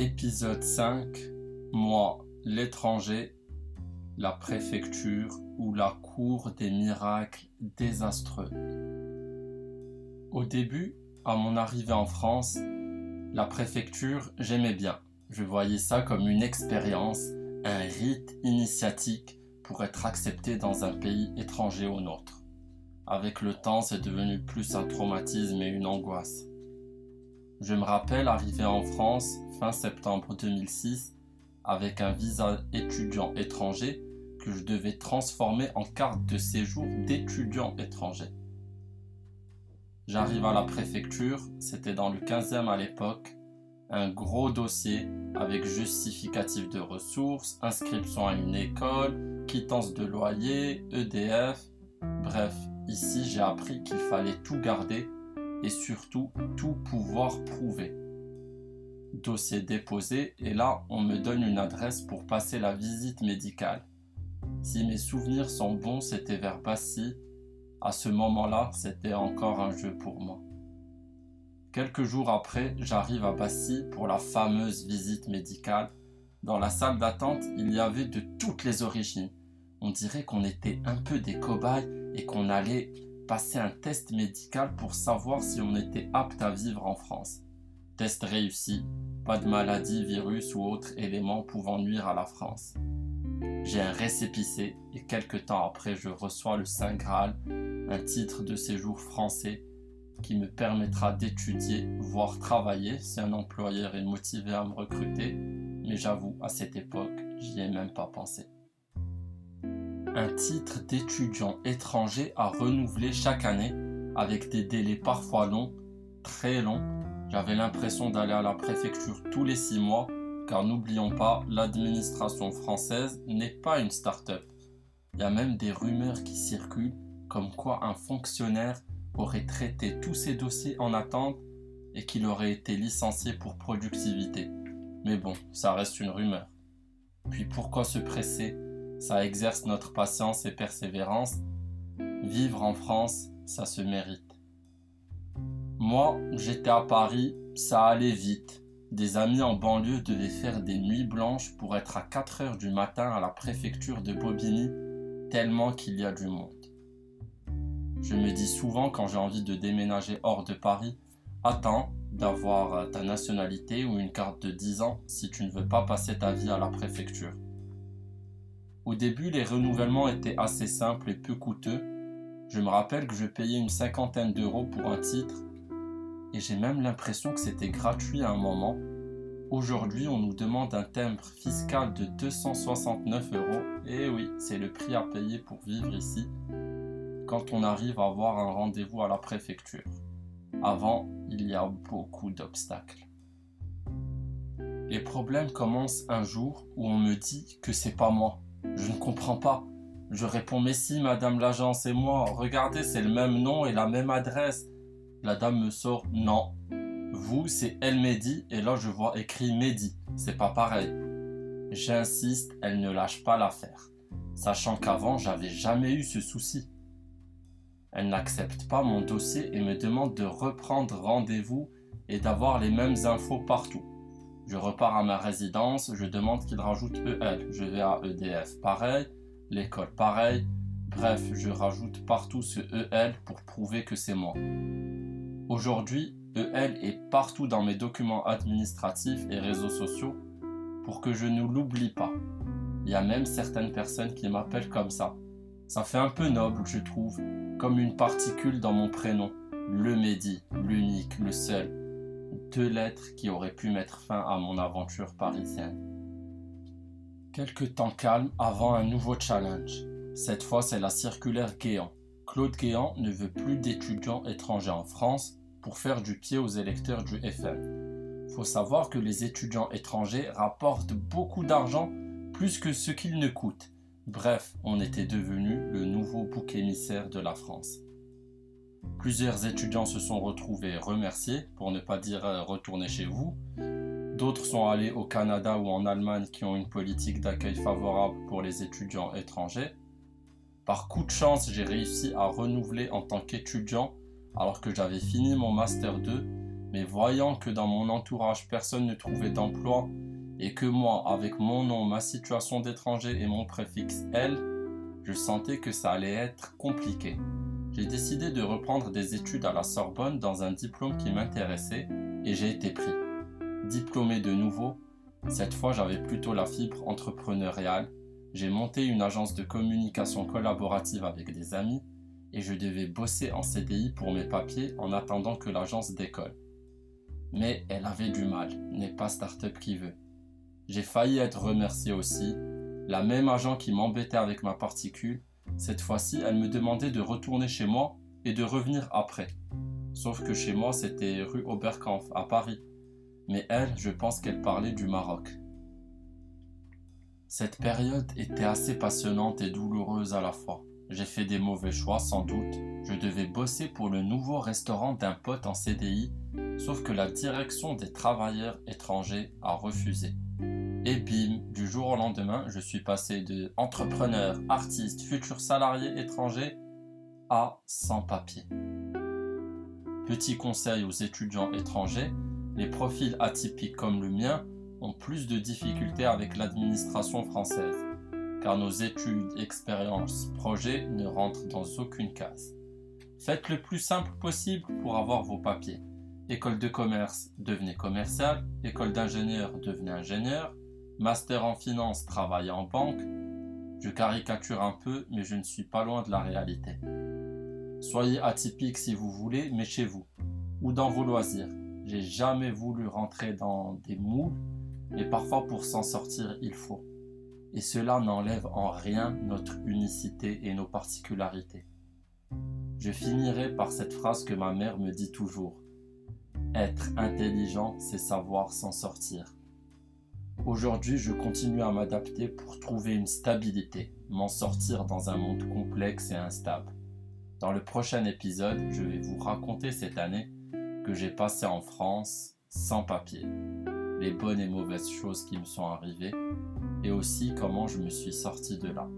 Épisode 5 Moi, l'étranger, la préfecture ou la cour des miracles désastreux. Au début, à mon arrivée en France, la préfecture, j'aimais bien. Je voyais ça comme une expérience, un rite initiatique pour être accepté dans un pays étranger au nôtre. Avec le temps, c'est devenu plus un traumatisme et une angoisse. Je me rappelle arriver en France fin septembre 2006 avec un visa étudiant étranger que je devais transformer en carte de séjour d'étudiant étranger. J'arrive à la préfecture, c'était dans le 15e à l'époque, un gros dossier avec justificatif de ressources, inscription à une école, quittance de loyer, EDF. Bref, ici j'ai appris qu'il fallait tout garder et surtout tout pouvoir prouver. Dossier déposé et là on me donne une adresse pour passer la visite médicale. Si mes souvenirs sont bons, c'était vers Passy. À ce moment-là, c'était encore un jeu pour moi. Quelques jours après, j'arrive à Passy pour la fameuse visite médicale. Dans la salle d'attente, il y avait de toutes les origines. On dirait qu'on était un peu des cobayes et qu'on allait passer un test médical pour savoir si on était apte à vivre en France. Test réussi, pas de maladie, virus ou autre élément pouvant nuire à la France. J'ai un récépissé et quelques temps après je reçois le Saint Graal, un titre de séjour français qui me permettra d'étudier, voire travailler si un employeur est motivé à me recruter, mais j'avoue, à cette époque, j'y ai même pas pensé un titre d'étudiant étranger à renouveler chaque année avec des délais parfois longs, très longs. J'avais l'impression d'aller à la préfecture tous les six mois car n'oublions pas, l'administration française n'est pas une start-up. Il y a même des rumeurs qui circulent comme quoi un fonctionnaire aurait traité tous ses dossiers en attente et qu'il aurait été licencié pour productivité. Mais bon, ça reste une rumeur. Puis pourquoi se presser ça exerce notre patience et persévérance. Vivre en France, ça se mérite. Moi, j'étais à Paris, ça allait vite. Des amis en banlieue devaient faire des nuits blanches pour être à 4 heures du matin à la préfecture de Bobigny, tellement qu'il y a du monde. Je me dis souvent quand j'ai envie de déménager hors de Paris, attends d'avoir ta nationalité ou une carte de 10 ans si tu ne veux pas passer ta vie à la préfecture. Au début, les renouvellements étaient assez simples et peu coûteux. Je me rappelle que je payais une cinquantaine d'euros pour un titre et j'ai même l'impression que c'était gratuit à un moment. Aujourd'hui, on nous demande un timbre fiscal de 269 euros. Et oui, c'est le prix à payer pour vivre ici quand on arrive à avoir un rendez-vous à la préfecture. Avant, il y a beaucoup d'obstacles. Les problèmes commencent un jour où on me dit que c'est pas moi, je ne comprends pas. Je réponds Mais si, madame l'agence et moi, regardez, c'est le même nom et la même adresse. La dame me sort Non. Vous, c'est El Mehdi et là je vois écrit Mehdi. C'est pas pareil. J'insiste, elle ne lâche pas l'affaire, sachant qu'avant j'avais jamais eu ce souci. Elle n'accepte pas mon dossier et me demande de reprendre rendez-vous et d'avoir les mêmes infos partout. Je repars à ma résidence, je demande qu'il rajoute EL. Je vais à EDF, pareil. L'école, pareil. Bref, je rajoute partout ce EL pour prouver que c'est moi. Aujourd'hui, EL est partout dans mes documents administratifs et réseaux sociaux pour que je ne l'oublie pas. Il y a même certaines personnes qui m'appellent comme ça. Ça fait un peu noble, je trouve, comme une particule dans mon prénom. Le Mehdi, l'unique, le seul, deux lettres qui auraient pu mettre fin à mon aventure parisienne. Quelques temps calme avant un nouveau challenge. Cette fois, c'est la circulaire Guéant. Claude Guéant ne veut plus d'étudiants étrangers en France pour faire du pied aux électeurs du FN. Faut savoir que les étudiants étrangers rapportent beaucoup d'argent, plus que ce qu'ils ne coûtent. Bref, on était devenu le nouveau bouc émissaire de la France. Plusieurs étudiants se sont retrouvés remerciés, pour ne pas dire euh, retourner chez vous. D'autres sont allés au Canada ou en Allemagne qui ont une politique d'accueil favorable pour les étudiants étrangers. Par coup de chance, j'ai réussi à renouveler en tant qu'étudiant alors que j'avais fini mon master 2 Mais voyant que dans mon entourage personne ne trouvait d'emploi et que moi, avec mon nom, ma situation d'étranger et mon préfixe L, je sentais que ça allait être compliqué. J'ai décidé de reprendre des études à la Sorbonne dans un diplôme qui m'intéressait et j'ai été pris. Diplômé de nouveau, cette fois j'avais plutôt la fibre entrepreneuriale. J'ai monté une agence de communication collaborative avec des amis et je devais bosser en CDI pour mes papiers en attendant que l'agence décolle. Mais elle avait du mal, n'est pas start-up qui veut. J'ai failli être remercié aussi. La même agent qui m'embêtait avec ma particule, cette fois-ci, elle me demandait de retourner chez moi et de revenir après. Sauf que chez moi, c'était rue Oberkampf, à Paris. Mais elle, je pense qu'elle parlait du Maroc. Cette période était assez passionnante et douloureuse à la fois. J'ai fait des mauvais choix sans doute. Je devais bosser pour le nouveau restaurant d'un pote en CDI, sauf que la direction des travailleurs étrangers a refusé. Et bim, du jour au lendemain, je suis passé de entrepreneur, artiste, futur salarié étranger à sans papier. Petit conseil aux étudiants étrangers, les profils atypiques comme le mien ont plus de difficultés avec l'administration française car nos études, expériences, projets ne rentrent dans aucune case. Faites le plus simple possible pour avoir vos papiers. École de commerce, devenez commercial. École d'ingénieur, devenez ingénieur. Master en finance, travaillez en banque. Je caricature un peu, mais je ne suis pas loin de la réalité. Soyez atypique si vous voulez, mais chez vous ou dans vos loisirs. J'ai jamais voulu rentrer dans des moules, mais parfois pour s'en sortir, il faut et cela n'enlève en rien notre unicité et nos particularités. Je finirai par cette phrase que ma mère me dit toujours. Être intelligent, c'est savoir s'en sortir. Aujourd'hui, je continue à m'adapter pour trouver une stabilité, m'en sortir dans un monde complexe et instable. Dans le prochain épisode, je vais vous raconter cette année que j'ai passée en France sans papier, les bonnes et mauvaises choses qui me sont arrivées, et aussi comment je me suis sorti de là.